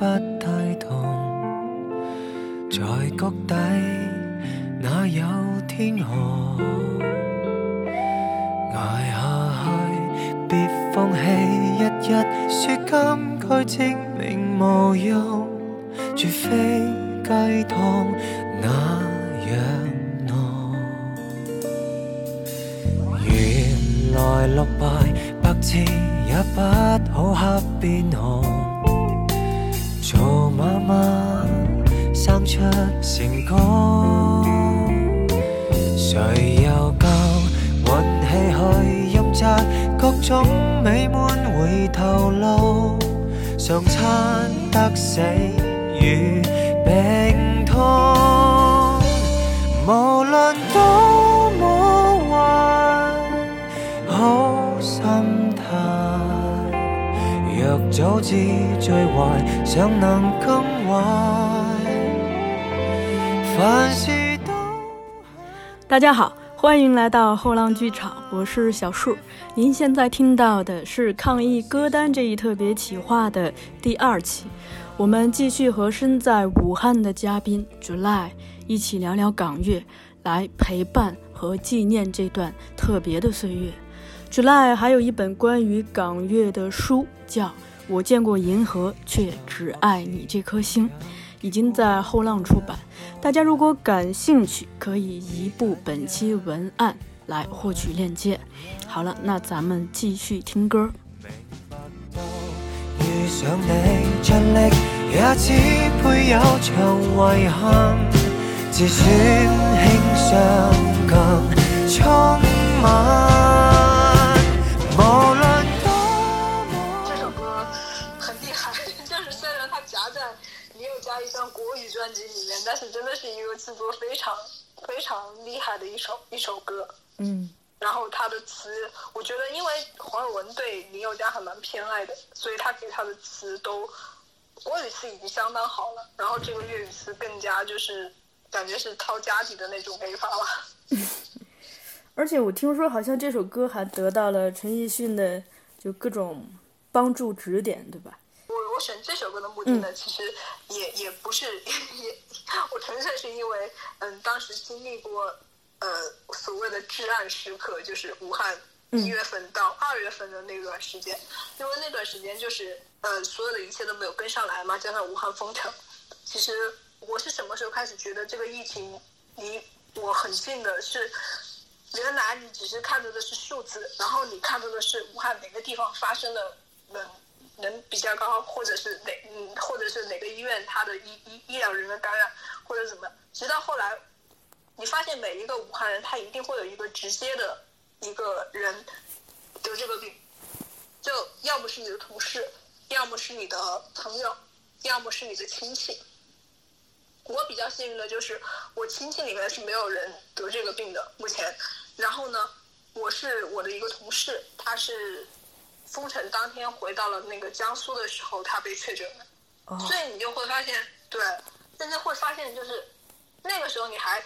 不太同，在谷底哪有天河？死與病痛，無論多麼壞，好心態。若早知最壞，尚能更壞，凡事都。大家好，欢迎来到后浪剧场，我是小树。您现在听到的是抗疫歌单这一特别企划的第二期，我们继续和身在武汉的嘉宾 July 一起聊聊港乐，来陪伴和纪念这段特别的岁月。July 还有一本关于港乐的书，叫《我见过银河，却只爱你这颗星》。已经在后浪出版，大家如果感兴趣，可以移步本期文案来获取链接。好了，那咱们继续听歌。遇上你尽力，也只配有场遗憾，自选轻伤感。所以他给他的词都国语词已经相当好了，然后这个粤语词更加就是感觉是掏家底的那种没法了。而且我听说好像这首歌还得到了陈奕迅的就各种帮助指点，对吧？我我选这首歌的目的呢，其实也也不是 也，我纯粹是因为嗯，当时经历过呃所谓的至暗时刻，就是武汉一月份到二月份的那段时间，因为那段时间就是呃所有的一切都没有跟上来嘛，加上武汉封城，其实我是什么时候开始觉得这个疫情离我很近的是？原来你只是看到的是数字，然后你看到的是武汉哪个地方发生的能能比较高，或者是哪嗯，或者是哪个医院它的医医医疗人员感染或者怎么，直到后来，你发现每一个武汉人他一定会有一个直接的一个人得这个病，就要么是你的同事，要么是你的朋友，要么是你的亲戚。我比较幸运的就是我亲戚里面是没有人得这个病的，目前。然后呢，我是我的一个同事，他是封城当天回到了那个江苏的时候，他被确诊了。哦所以你就会发现，对，现在会发现就是那个时候你还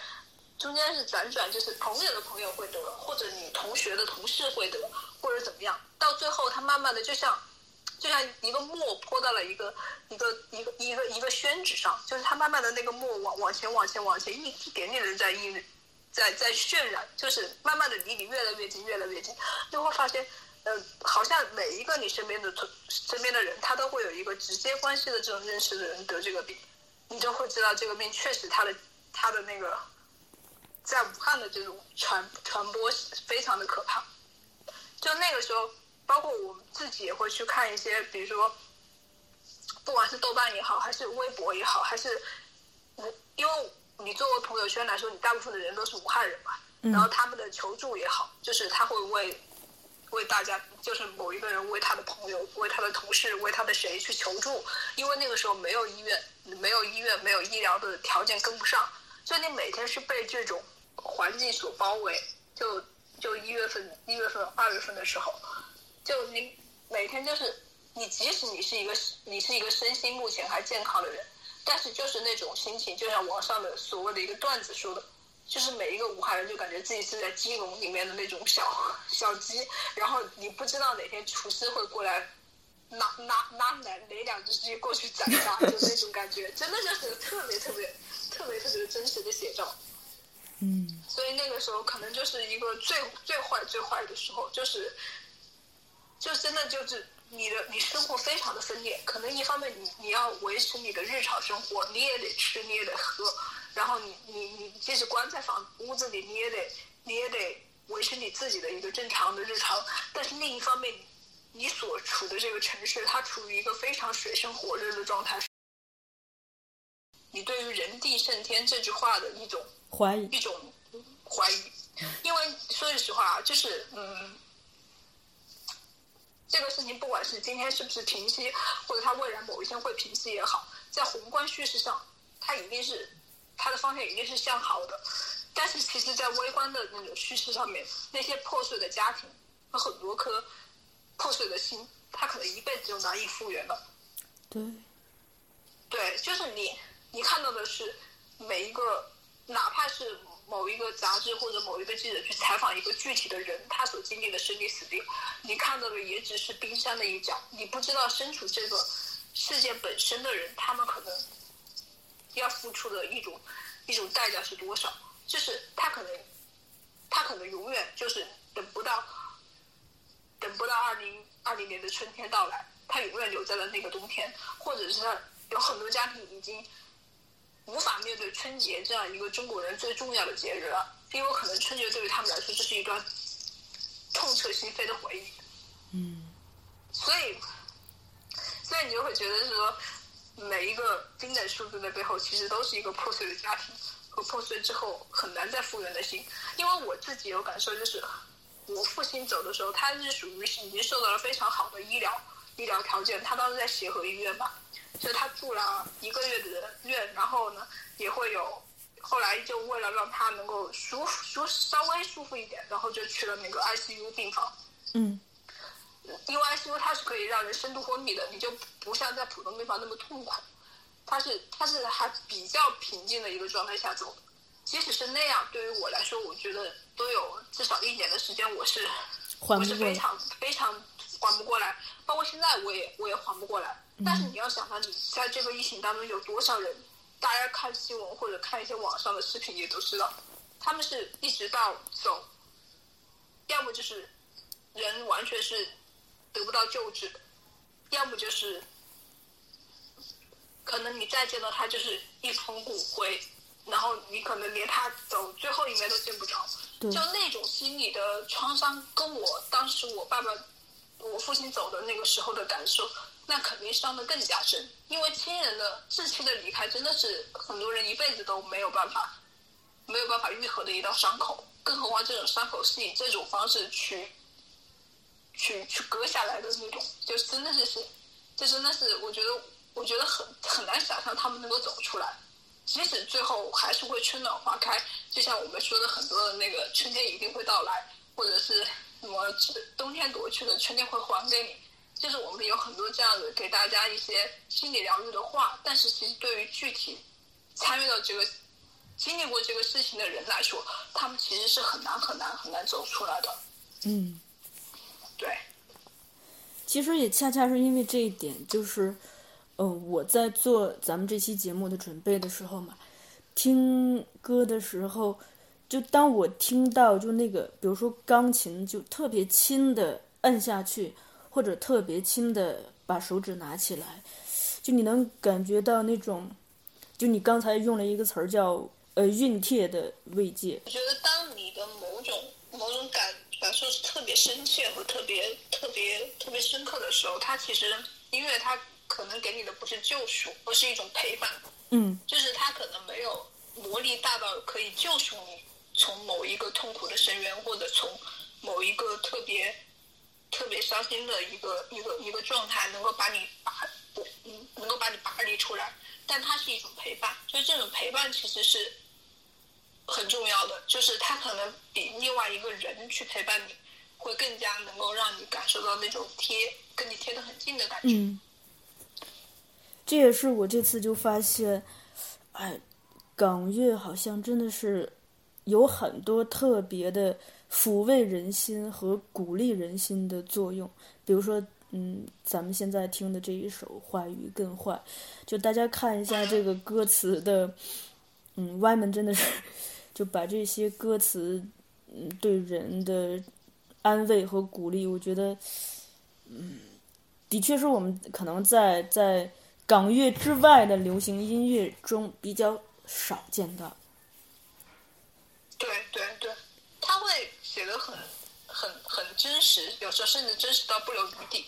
中间是辗转，就是朋友的朋友会得，或者你同学的同事会得，或者怎么样，到最后他慢慢的就像就像一个墨泼到了一个一个一个一个一个宣纸上，就是它慢慢的那个墨往往前往前往前一一点点的在印在在渲染，就是慢慢的离你越来越近越来越近，就会发现。呃，好像每一个你身边的同身边的人，他都会有一个直接关系的这种认识的人得这个病，你就会知道这个病确实他的他的那个在武汉的这种传传播非常的可怕。就那个时候，包括我们自己也会去看一些，比如说，不管是豆瓣也好，还是微博也好，还是嗯，因为你作为朋友圈来说，你大部分的人都是武汉人嘛，然后他们的求助也好，就是他会为为大家，就是某一个人为他的朋友、为他的同事、为他的谁去求助，因为那个时候没有医院，没有医院，没有医疗的条件跟不上，所以你每天是被这种环境所包围。就就一月份、一月份、二月份的时候，就你每天就是你，即使你是一个你是一个身心目前还健康的人，但是就是那种心情，就像网上的所谓的一个段子说的。就是每一个武汉人就感觉自己是在鸡笼里面的那种小小鸡，然后你不知道哪天厨师会过来拿拿拿哪哪两只鸡过去宰杀，就那种感觉，真的就是特别特别特别特别真实的写照。嗯。所以那个时候可能就是一个最最坏最坏的时候，就是就真的就是你的你生活非常的分裂，可能一方面你你要维持你的日常生活，你也得吃你也得喝，然后你你你即使关在房屋子里，你也得你也得维持你自己的一个正常的日常，但是另一方面你所处的这个城市，它处于一个非常水深火热的状态。你对于“人定胜天”这句话的一种怀疑。一种怀疑，因为说句实话啊，就是嗯，这个事情不管是今天是不是平息，或者它未来某一天会平息也好，在宏观叙事上，它一定是它的方向一定是向好的，但是其实，在微观的那种叙事上面，那些破碎的家庭和很多颗破碎的心，它可能一辈子就难以复原了。对，对，就是你，你看到的是每一个，哪怕是某一个杂志或者某一个记者去采访一个具体的人，他所经历的生离死别，你看到的也只是冰山的一角，你不知道身处这个事件本身的人，他们可能要付出的一种一种代价是多少，就是他可能他可能永远就是等不到等不到二零二零年的春天到来，他永远留在了那个冬天，或者是有很多家庭已经无法面对春节这样一个中国人最重要的节日了，因为可能春节对于他们来说这是一段痛彻心扉的回忆，嗯。所以，所以你就会觉得说，每一个冰冷数字的背后，其实都是一个破碎的家庭和破碎之后很难再复原的心。因为我自己有感受，就是我父亲走的时候，他是属于已经受到了非常好的医疗医疗条件，他当时在协和医院嘛，所以他住了一个月的院，然后呢也会有。后来就为了让他能够舒服舒稍微舒服一点，然后就去了那个 ICU 病房。嗯因为 ICU 它是可以让人深度昏迷的，你就不像在普通病房那么痛苦，它是它是还比较平静的一个状态下走的。即使是那样，对于我来说，我觉得都有至少一年的时间，我是我是非常非常缓不过来，包括现在我也我也缓不过来。但是你要想到，你在这个疫情当中有多少人，大家看新闻或者看一些网上的视频也都知道，他们是一直到走，要么就是人完全是得不到救治，要么就是可能你再见到他就是一捧骨灰，然后你可能连他走最后一面都见不着，就那种心理的创伤，跟我当时我爸爸、我父亲走的那个时候的感受，那肯定伤得更加深。因为亲人的至亲的离开，真的是很多人一辈子都没有办法、没有办法愈合的一道伤口。更何况这种伤口是以这种方式去、去、去割下来的那种，就真的是是，这真的是我觉得，我觉得很很难想象他们能够走出来。即使最后还是会春暖花开，就像我们说的很多的那个春天一定会到来，或者是我这冬天夺去的春天会还给你，就是我们有很多这样的给大家一些心理疗愈的话，但是其实对于具体参与到这个经历过这个事情的人来说，他们其实是很难很难很难走出来的。嗯，对，其实也恰恰是因为这一点，就是，呃，我在做咱们这期节目的准备的时候嘛，听歌的时候，就当我听到就那个，比如说钢琴就特别轻的摁下去，或者特别轻的把手指拿起来，就你能感觉到那种，就你刚才用了一个词儿叫呃熨帖的慰藉，我觉得当你的某种某种感感受是特别深切和特别特别特别深刻的时候，它其实音乐它可能给你的不是救赎，而是一种陪伴。嗯就是它可能没有魔力大到可以救赎你从某一个痛苦的深渊，或者从某一个特别特别伤心的一个一个一个状态，能够把你拔嗯能够把你拔离出来。但它是一种陪伴，就是这种陪伴其实是很重要的，就是它可能比另外一个人去陪伴你，会更加能够让你感受到那种贴跟你贴得很近的感觉。这也是我这次就发现，哎，港乐好像真的是有很多特别的抚慰人心和鼓励人心的作用。比如说嗯，咱们现在听的这一首《坏与更坏》，就大家看一下这个歌词的，嗯，歪门真的是就把这些歌词，嗯，对人的安慰和鼓励，我觉得，嗯，的确是我们可能在在港乐之外的流行音乐中比较少见到。对对对，他会写的很很很真实，有时候甚至真实到不留余地。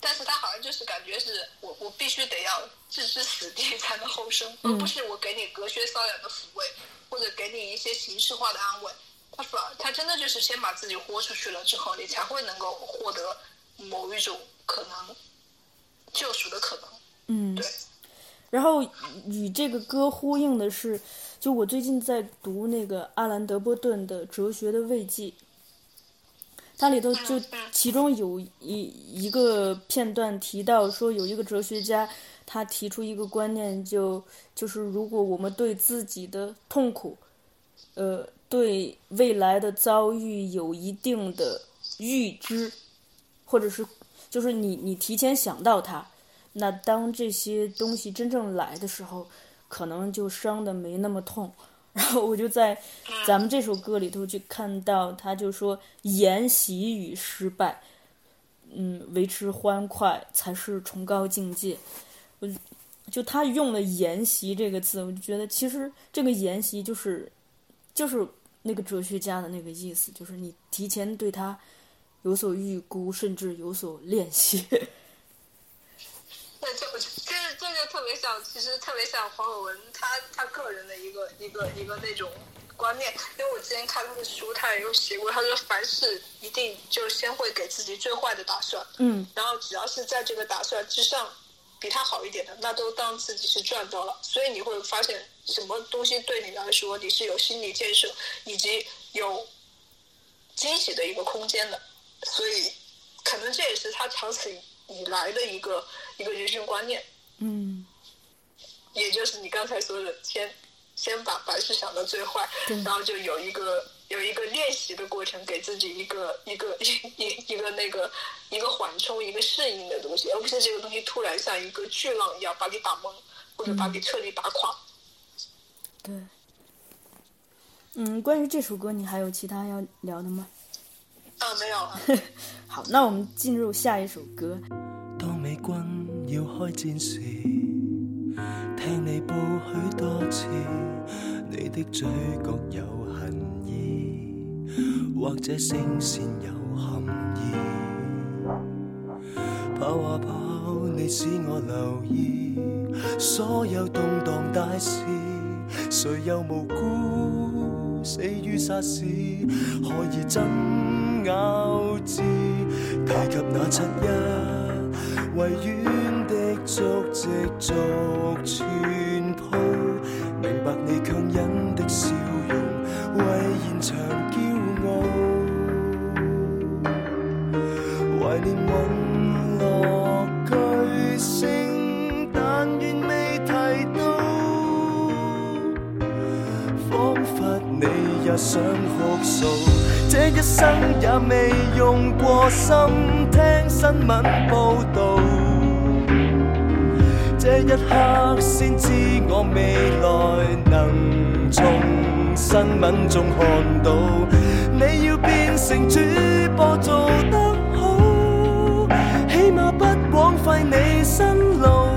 但是他好像就是感觉是我我必须得要置之死地才能后生，而不是我给你隔靴搔痒的抚慰，或者给你一些形式化的安慰。他说他真的就是先把自己豁出去了之后，你才会能够获得某一种可能救赎的可能。嗯，对。然后与这个歌呼应的是，就我最近在读那个阿兰·德波顿的《哲学的慰藉》。它里头就其中有一一个片段提到说，有一个哲学家，他提出一个观念，就就是如果我们对自己的痛苦，呃，对未来的遭遇有一定的预知，或者是就是你你提前想到它，那当这些东西真正来的时候，可能就伤的没那么痛。然后我就在咱们这首歌里头去看到，他就说研习与失败，嗯，维持欢快才是崇高境界。我就他用了“研习”这个字，我就觉得其实这个“研习”就是就是那个哲学家的那个意思，就是你提前对他有所预估，甚至有所练习。那这不就别像，其实特别像黄伟文他他个人的一个一个一个那种观念。因为我之前看他的书，他也有写过，他说凡事一定就先会给自己最坏的打算，嗯，然后只要是在这个打算之上比他好一点的，那都当自己是赚到了。所以你会发现，什么东西对你来说你是有心理建设以及有惊喜的一个空间的。所以，可能这也是他长此以来的一个。一个人生观念，嗯，也就是你刚才说的，先先把凡事想到最坏，然后就有一个有一个练习的过程，给自己一个一个 一一一个那个一个缓冲、一个适应的东西，而不是这个东西突然像一个巨浪一样把你打懵，或者把你彻底打垮。对，嗯，关于这首歌，你还有其他要聊的吗？啊，没有了。好，那我们进入下一首歌。当美军。要开战时，步许多次，你的嘴角有恨意，或者声线有含义。跑啊跑，你使我留意所有动荡大事，谁又无辜死于霎时？何以争拗字？提及那七一维园。足迹逐全铺，明白你强忍的笑容，为现场骄傲。怀念陨落巨星，但愿未提到，仿佛你也想哭诉。这一生也未用过心听新闻报道。这一刻先知我未来能从新闻中看到，你要变成主播做得好，起码不枉费你辛劳。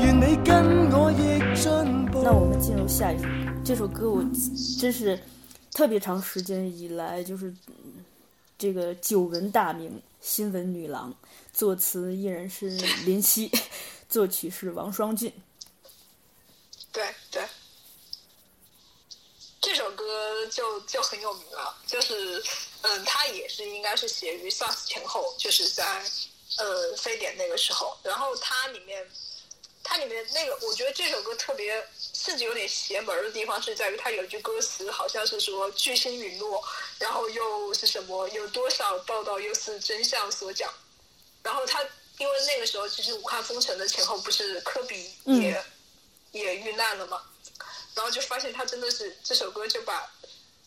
愿你跟我亦进步。那我们进入下一首，这首歌我真是特别长时间以来就是这个久闻大名，新闻女郎，作词依然是林夕。作曲是王双俊。对对，这首歌就就很有名了，就是嗯，它也是应该是写于 SARS 前后，就是在呃非典那个时候。然后它里面，它里面那个，我觉得这首歌特别，甚至有点邪门的地方是在于它有一句歌词，好像是说巨星陨落，然后又是什么，有多少报道又是真相所讲，然后它。因为那个时候，其实武汉封城的前后，不是科比也也遇难了嘛？然后就发现他真的是这首歌就把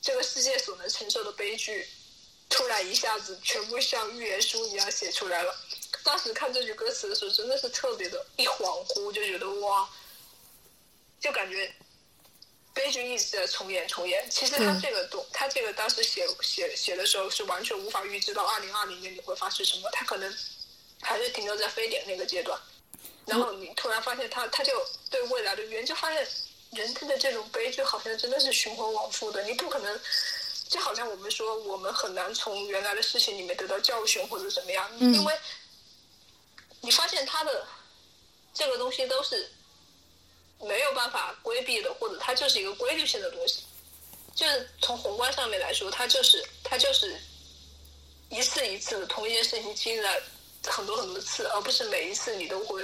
这个世界所能承受的悲剧突然一下子全部像预言书一样写出来了。当时看这句歌词的时候，真的是特别的一恍惚，就觉得哇，就感觉悲剧一直在重演重演。其实他这个东，他这个当时写写写的时候是完全无法预知到二零二零年你会发生什么，他可能还是停留在非典那个阶段。然后你突然发现他，他就对未来的预言，就发现人的这种悲剧好像真的是循环往复的，你不可能。就好像我们说，我们很难从原来的事情里面得到教训或者怎么样，因为你发现他的这个东西都是没有办法规避的，或者它就是一个规律性的东西。就是从宏观上面来说，它就是它就是一次一次的同一件事情经历了很多很多次，而不是每一次你都会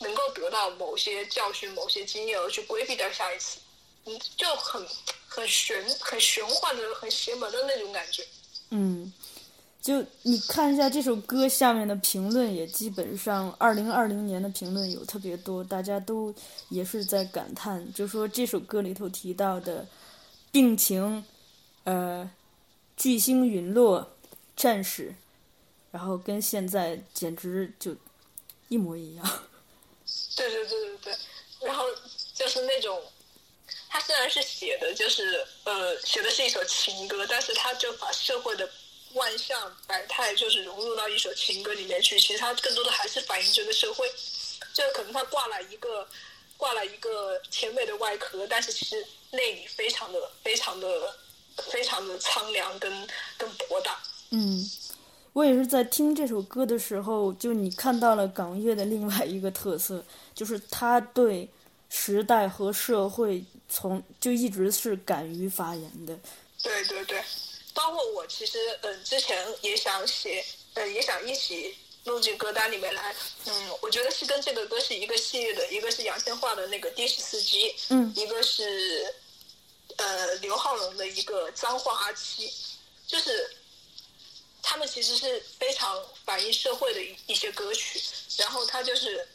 能够得到某些教训、某些经验而去规避掉下一次。嗯，就很。很玄、很玄幻的、很邪门的那种感觉。嗯，就你看一下这首歌下面的评论，也基本上二零二零年的评论有特别多，大家都也是在感叹，就说这首歌里头提到的病情，呃，巨星陨落、战士，然后跟现在简直就一模一样。对对对对对，然后就是那种。他虽然是写的，就是呃，写的是一首情歌，但是他就把社会的万象百态，就是融入到一首情歌里面去。其实他更多的还是反映这个社会，就可能他挂了一个挂了一个甜美的外壳，但是其实内里非常的非常的非常的苍凉跟跟博大。嗯，我也是在听这首歌的时候，就你看到了港乐的另外一个特色，就是他对时代和社会。从就一直是敢于发言的，对对对，包括我其实嗯之前也想写，呃也想一起录进歌单里面来，嗯我觉得是跟这个歌是一个系列的，一个是杨千嬅的那个的士司机，嗯，一个是呃刘浩龙的一个脏话阿七，就是他们其实是非常反映社会的一一些歌曲，然后他就是。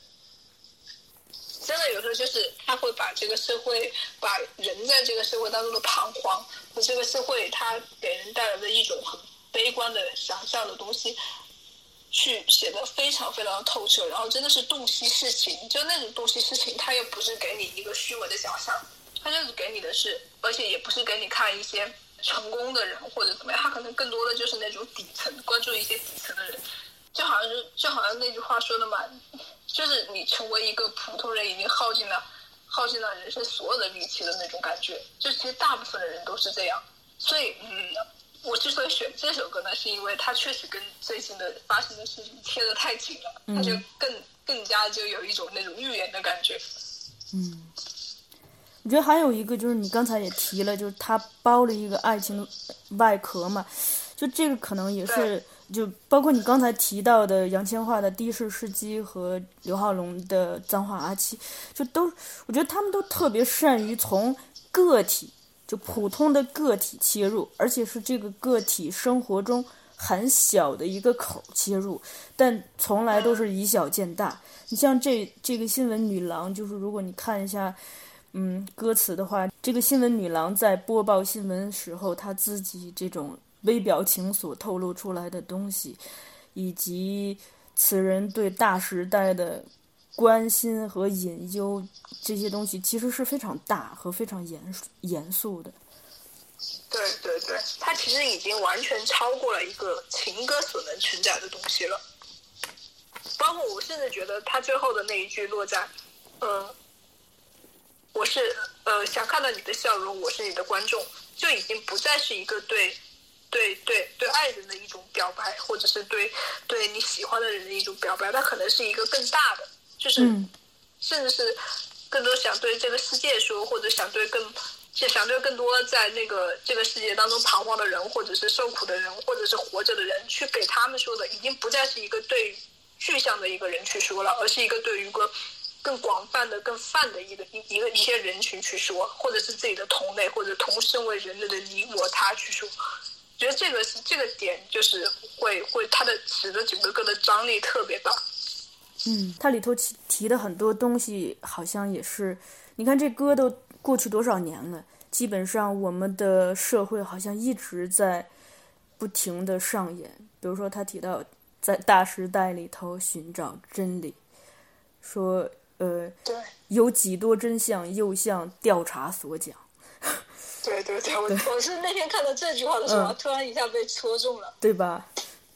真的有时候就是他会把这个社会，把人在这个社会当中的彷徨和这个社会他给人带来的一种很悲观的想象的东西，去写的非常非常的透彻，然后真的是洞悉事情，就那种洞悉事情，他又不是给你一个虚伪的想象，他就是给你的是，而且也不是给你看一些成功的人或者怎么样，他可能更多的就是那种底层关注一些底层的人，就好像是就好像那句话说的嘛。就是你成为一个普通人，已经耗尽了耗尽了人生所有的力气的那种感觉。就其实大部分的人都是这样。所以，嗯，我之所以选这首歌呢，是因为它确实跟最近的发生的事情贴得太紧了，它就更更加就有一种那种预言的感觉。嗯，我觉得还有一个就是你刚才也提了，就是它包了一个爱情外壳嘛，就这个可能也是。就包括你刚才提到的杨千嬅的《的士司机》和刘浩龙的《脏话阿七》，就都我觉得他们都特别善于从个体，就普通的个体切入，而且是这个个体生活中很小的一个口切入，但从来都是以小见大。你像这这个新闻女郎，就是如果你看一下，嗯，歌词的话，这个新闻女郎在播报新闻时候，她自己这种。微表情所透露出来的东西，以及此人对大时代的关心和隐忧，这些东西其实是非常大和非常严严肃的。对对对，他其实已经完全超过了一个情歌所能承载的东西了。包括我甚至觉得他最后的那一句落在，嗯，我是呃想看到你的笑容，我是你的观众，就已经不再是一个对。对对对，爱人的一种表白，或者是对对你喜欢的人的一种表白，它可能是一个更大的，就是甚至是更多想对这个世界说，或者想对更想对更多在那个这个世界当中彷徨的人，或者是受苦的人，或者是活着的人，去给他们说的，已经不再是一个对具象的一个人去说了，而是一个对于一个更广泛的、更泛的一个一个一些人群去说，或者是自己的同类或者同身为人类的你我他去说。觉得这个是这个点，就是会会它的使得整个歌的张力特别大。嗯，它里头提提的很多东西，好像也是，你看这歌都过去多少年了，基本上我们的社会好像一直在不停的上演。比如说，他提到在大时代里头寻找真理，说呃，对有几多真相，又像调查所讲。对对对，我我是那天看到这句话的时候，嗯突然一下被戳中了。对吧？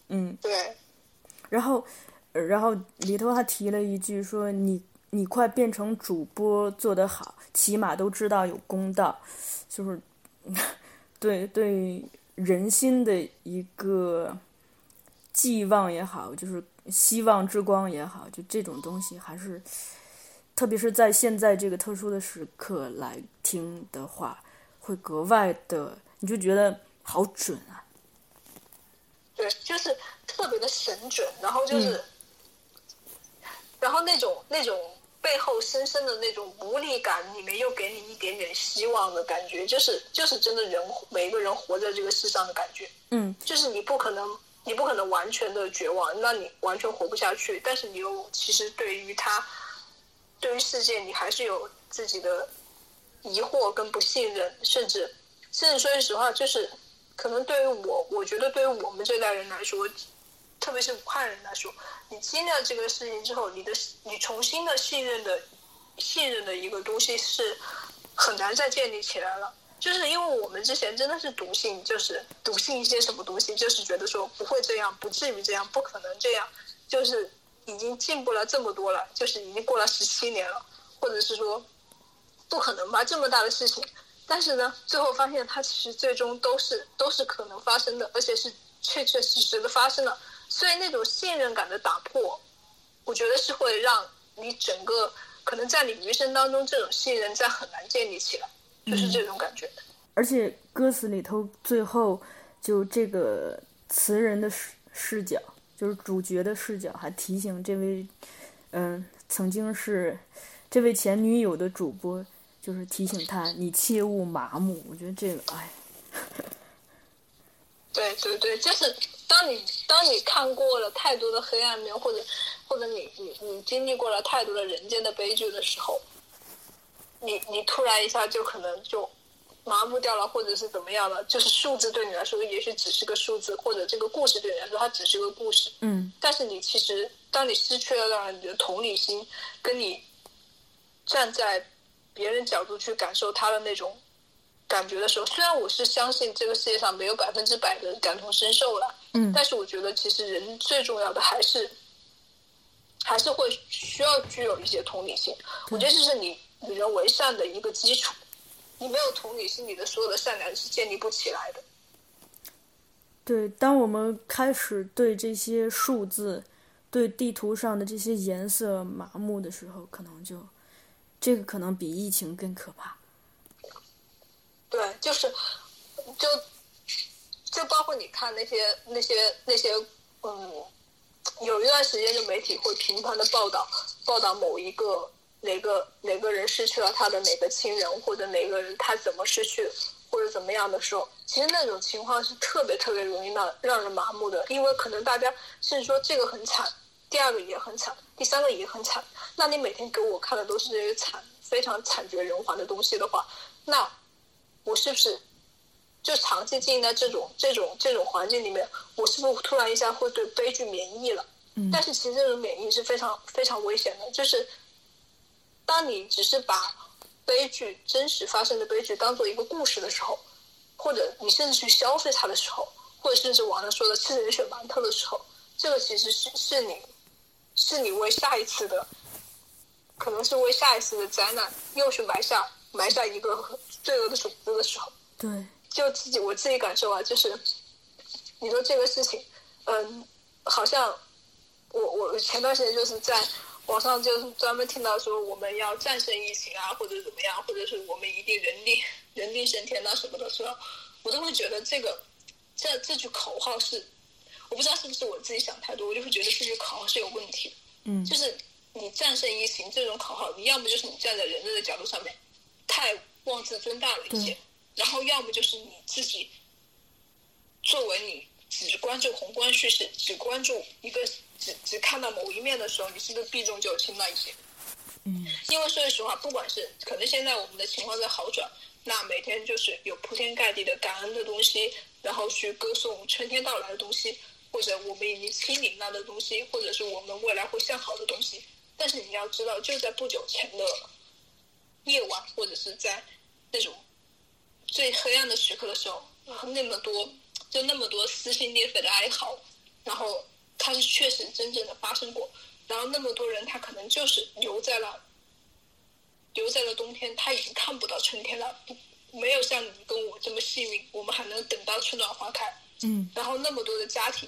嗯，对然后，呃然后里头还提了一句说你你快变成主播做得好，起码都知道有公道，就是 对对人心的一个寄望也好，就是希望之光也好，就这种东西还是，特别是在现在这个特殊的时刻来听的话，会格外的，你就觉得好准啊。对，就是特别的神准，然后就是，嗯然后那种那种背后深深的那种无力感，里面又给你一点点希望的感觉，就是就是真的人每一个人活在这个世上的感觉。嗯就是你不可能，你不可能完全的绝望，那你完全活不下去。但是你又其实对于他，对于世界，你还是有自己的疑惑跟不信任，甚至甚至说句实话，就是可能对于我，我觉得对于我们这代人来说，特别是武汉人来说，你经历了这个事情之后，你的你重新的信任的信任的一个东西是很难再建立起来了。就是因为我们之前真的是笃信，就是笃信一些什么东西，就是觉得说不会这样，不至于这样，不可能这样，就是已经进步了这么多了，就是已经过了十七年了，或者是说不可能吧，这么大的事情。但是呢，最后发现它其实最终都是都是可能发生的，而且是确确实实的发生了。所以那种信任感的打破，我觉得是会让你整个可能在你余生当中，这种信任再很难建立起来，就是这种感觉。而且歌词里头最后就这个词人的视视角，就是主角的视角，还提醒这位，嗯、曾经是这位前女友的主播，就是提醒他你切勿麻木。我觉得这个，哎，对对对，就是当你当你看过了太多的黑暗面，或者或者你你你经历过了太多的人间的悲剧的时候，你你突然一下就可能就麻木掉了，或者是怎么样了？就是数字对你来说也许只是个数字，或者这个故事对你来说它只是个故事。嗯但是你其实当你失去了让你的同理心，跟你站在别人角度去感受他的那种感觉的时候，虽然我是相信这个世界上没有百分之百的感同身受了，嗯但是我觉得其实人最重要的还是还是会需要具有一些同理心。我觉得这是你与人为善的一个基础。你没有同理心，你的所有的善良是建立不起来的。对，当我们开始对这些数字、对地图上的这些颜色麻木的时候，可能就这个可能比疫情更可怕。对，就是就就包括你看那些那些那些嗯，有一段时间就媒体会频繁的报道报道某一个哪个哪个人失去了他的哪个亲人，或者哪个人他怎么失去或者怎么样的时候，其实那种情况是特别特别容易让让人麻木的，因为可能大家甚至说这个很惨，第二个也很惨，第三个也很惨，那你每天给我看的都是这些惨非常惨绝人寰的东西的话，那我是不是就长期经营在这种这种这种环境里面，我是不是突然一下会对悲剧免疫了？嗯但是其实这种免疫是非常非常危险的，就是当你只是把悲剧真实发生的悲剧当做一个故事的时候，或者你甚至去消费它的时候，或者甚至网上说的吃人血馒头的时候，这个其实是是你是你为下一次的，可能是为下一次的灾难又去埋下埋下一个罪恶的种子的时候。对，就自己我自己感受啊，就是你说这个事情，嗯，好像我我前段时间就是在网上就是专门听到说我们要战胜疫情啊，或者怎么样，或者是我们一定人定人定胜天啊什么的时候，我都会觉得这个这这句口号是，我不知道是不是我自己想太多，我就会觉得这句口号是有问题。嗯就是你战胜疫情这种口号，你要么就是你站在人类的角度上面太妄自尊大了一些，然后要么就是你自己作为你只关注宏观叙事，只关注一个只只看到某一面的时候，你是不是避重就轻了一些？嗯因为说句实话，不管是可能现在我们的情况在好转，那每天就是有铺天盖地的感恩的东西，然后去歌颂春天到来的东西，或者我们已经清零了的东西，或者是我们未来会向好的东西。但是你要知道，就在不久前的夜晚，或者是在那种最黑暗的时刻的时候，那么多就那么多撕心裂肺的哀嚎，然后它是确实真正的发生过。然后那么多人，他可能就是留在了留在了冬天，他已经看不到春天了。没有像你跟我这么幸运，我们还能等到春暖花开。嗯。然后那么多的家庭，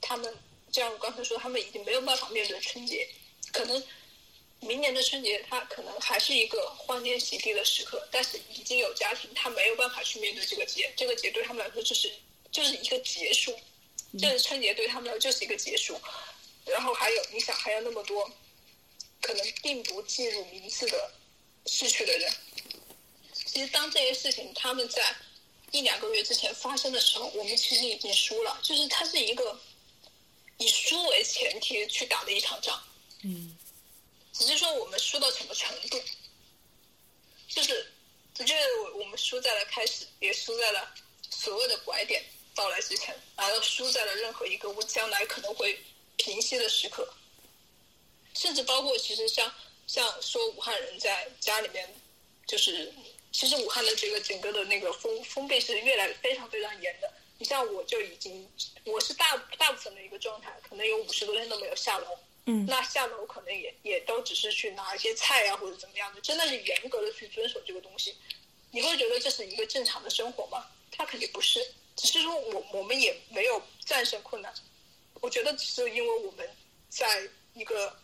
他们就像我刚才说，他们已经没有办法面对春节。可能明年的春节，他可能还是一个欢天喜地的时刻，但是已经有家庭，他没有办法去面对这个节。这个节对他们来说，就是就是一个结束。就是春节对他们来说就是一个结束。然后还有，你想，还有那么多可能并不记入名次的逝去的人。其实，当这些事情他们在一两个月之前发生的时候，我们其实已经输了。就是它是一个以输为前提去打的一场仗。嗯。只是说我们输到什么程度，就是我觉得我我们输在了开始，也输在了所谓的拐点到来之前，然后输在了任何一个我将来可能会平息的时刻。甚至包括其实像像说武汉人在家里面，就是其实武汉的这个整个的那个封封闭是越来非常非常严的。你像我就已经我是大大部分的一个状态，可能有五十多天都没有下楼。嗯，那下楼可能也也都只是去拿一些菜呀，或者怎么样的，真的是严格的去遵守这个东西。你会觉得这是一个正常的生活吗？它肯定不是，只是说我我们也没有战胜困难。我觉得只是因为我们在一个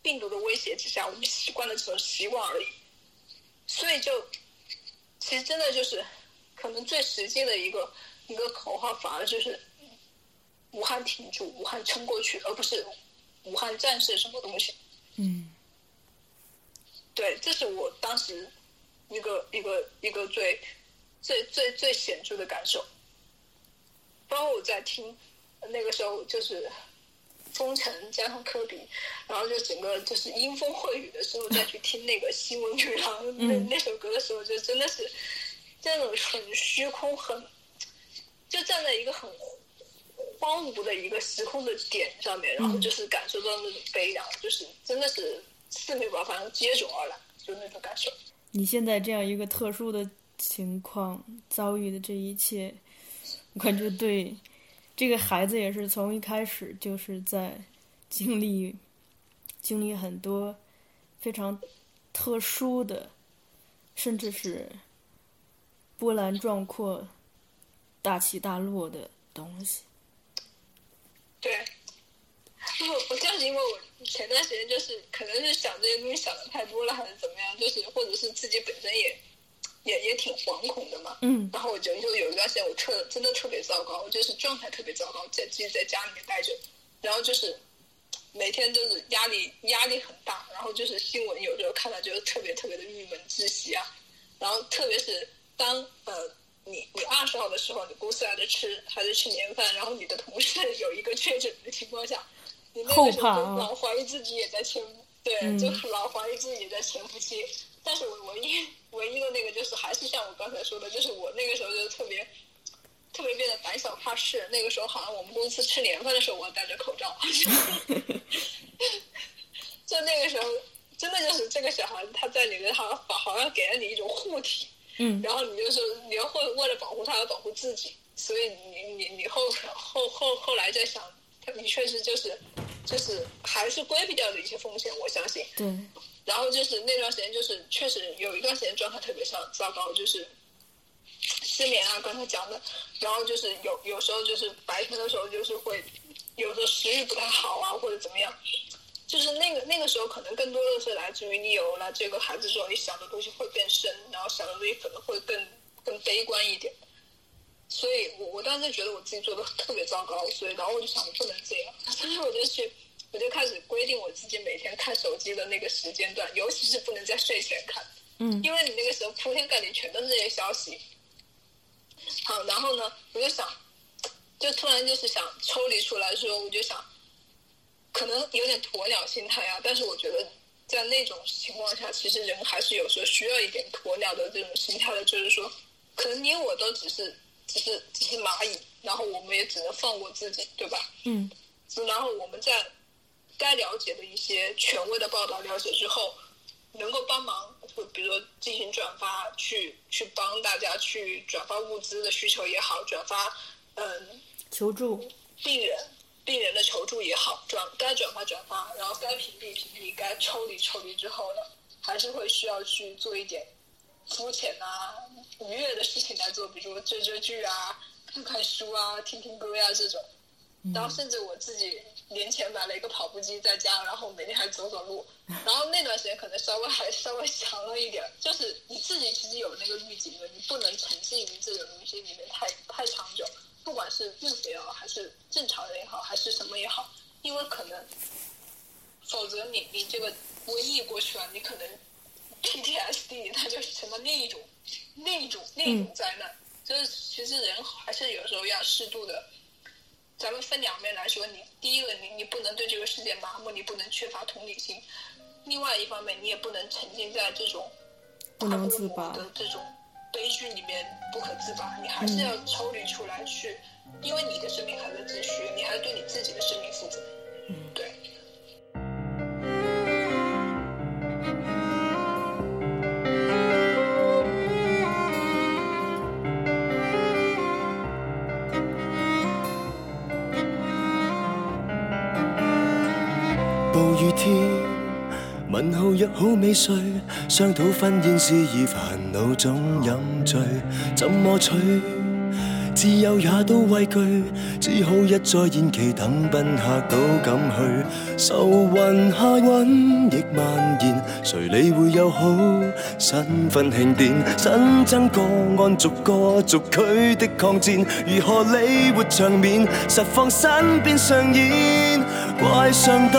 病毒的威胁之下，我们习惯了这种习惯而已。所以就其实真的就是可能最实际的一个一个口号，反而就是武汉挺住，武汉撑过去，而不是。武汉战士什么东西？嗯，对，这是我当时一个一个一个最最最最显著的感受。包括我在听那个时候，就是封城加上科比，然后就整个就是阴风秽雨的时候，再去听那个新闻女郎那那首歌的时候，就真的是这种很虚空，很就站在一个很。荒芜的一个时空的点上面，然后就是感受到那种悲凉，就是真的是四面八方接踵而来，就那种感受。你现在这样一个特殊的情况遭遇的这一切，我感觉对这个孩子也是从一开始就是在经历经历很多非常特殊的，甚至是波澜壮阔、大起大落的东西。对，我我就是因为我前段时间就是可能是想这些东西想的太多了，还是怎么样，就是或者是自己本身也也也挺惶恐的嘛。嗯。然后我就就有一段时间我特真的特别糟糕，我就是状态特别糟糕，在自己在家里面待着，然后就是每天就是压力压力很大，然后就是新闻有时候看到就是特别特别的郁闷窒息啊，然后特别是当呃。你你二十号的时候，你公司还在吃还在吃年饭，然后你的同事 有一个确诊的情况下，你那个时候老怀疑自己也在潜，对，就是老怀疑自己也在潜伏期。但是我唯一唯一的那个就是还是像我刚才说的，就是我那个时候就特别特别变得胆小怕事。那个时候好像我们公司吃年饭的时候，我要戴着口罩。就那个时候，真的就是这个小孩他在里面，好像好像给了你一种护体。嗯，然后你就是你要会为了保护他而保护自己，所以你你你后后后后来在想，他你确实就是就是还是规避掉了一些风险，我相信。对。然后就是那段时间，就是确实有一段时间状态特别糟糟糕，就是失眠啊，刚才讲的。然后就是有有时候就是白天的时候就是会有时候食欲不太好啊，或者怎么样。就是那个那个时候，可能更多的是来自于你有了这个孩子之后，你想的东西会更深，然后想的东西可能会更更悲观一点。所以我我当时觉得我自己做的 特别糟糕，所以然后我就想不能这样，所以我就去我就开始规定我自己每天看手机的那个时间段，尤其是不能在睡前看，嗯，因为你那个时候铺天盖地全都是这些消息。好，然后呢，我就想，就突然就是想抽离出来说，我就想。可能有点鸵鸟心态啊，但是我觉得在那种情况下，其实人还是有时候需要一点鸵鸟的这种心态的，就是说，可能你我都只是只是只是蚂蚁，然后我们也只能放过自己，对吧？嗯，然后我们在该了解的一些权威的报道了解之后，能够帮忙，就比如说进行转发，去去帮大家去转发物资的需求也好，转发嗯求助病人病人的求助也好，转该转发转发，然后该屏蔽屏蔽，该抽离抽离之后呢，还是会需要去做一点肤浅啊、愉悦的事情来做，比如追追剧啊、看看书啊、听听歌呀、这种。然后甚至我自己年前买了一个跑步机在家，然后每天还走走路。然后那段时间可能稍微还稍微强了一点，就是你自己其实有那个预警的，你不能沉浸于这种东西里面太太长久。不管是孕妇也好，还是正常人也好，还是什么也好，因为可能，否则你你这个瘟疫过去了，你可能 PTSD 它就成了另一种另一种另一种灾难。就是其实人还是有时候要适度的，咱们分两面来说，你第一个你你不能对这个世界麻木，你不能缺乏同理心；另外一方面，你也不能沉浸在这种不能自拔的这种。悲剧里面不可自拔，你还是要抽离出来去，因为你的生命还在继续，你还要对你自己的生命负责。嗯，对。问候约好未睡，商讨婚宴事宜，烦恼中饮醉，怎么取？自由也都畏惧，只好一再延期，等宾客都敢去。愁云下瘟疫蔓延，谁理会有好身份庆典？新增个案逐个逐区的抗战，如何理活场面？实放身边上演，怪上帝。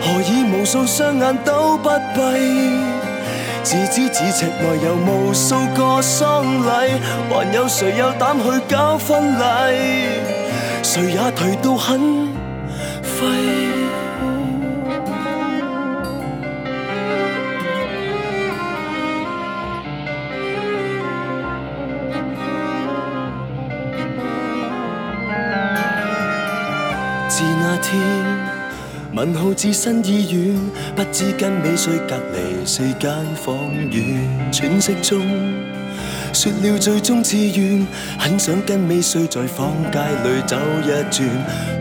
何以无数双眼都不闭？自知咫尺内有无数个丧礼，还有谁有胆去搞婚礼？谁也颓到很废。自那天。问号至新医院，不知跟美穗隔离四间房院，喘息中说了最终志愿，很想跟美穗在坊街里走一转，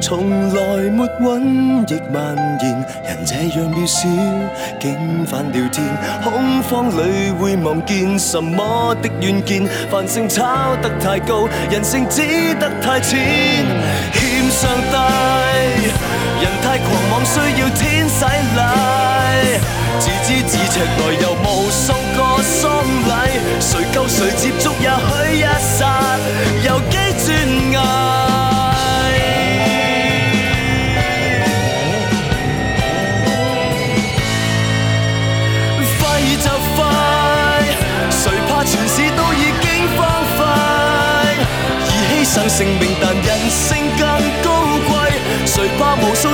从来没瘟疫蔓延，人这样渺小，竟反了天，恐慌里会望见什么的远见，繁盛炒得太高，人性只得太浅，欠上帝。人太狂妄，需要天洗礼。自知自尺内有无数个丧礼，谁救谁接触，也许一刹，有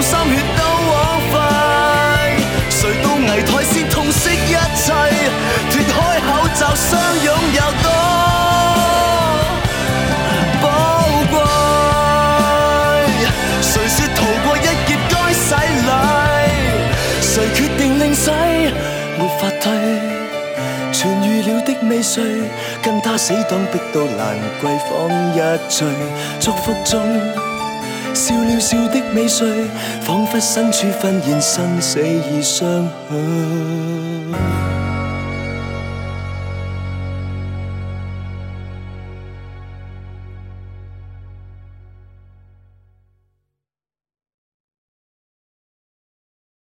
心血都枉费？谁到危殆先痛惜一切？脱开口罩相拥有多宝贵？谁说逃过一劫该洗礼？谁决定令洗没法退？痊愈了的未遂，跟他死党逼到兰桂坊一醉，祝福中。笑了笑的美穗，仿佛身处婚宴，生死已相许。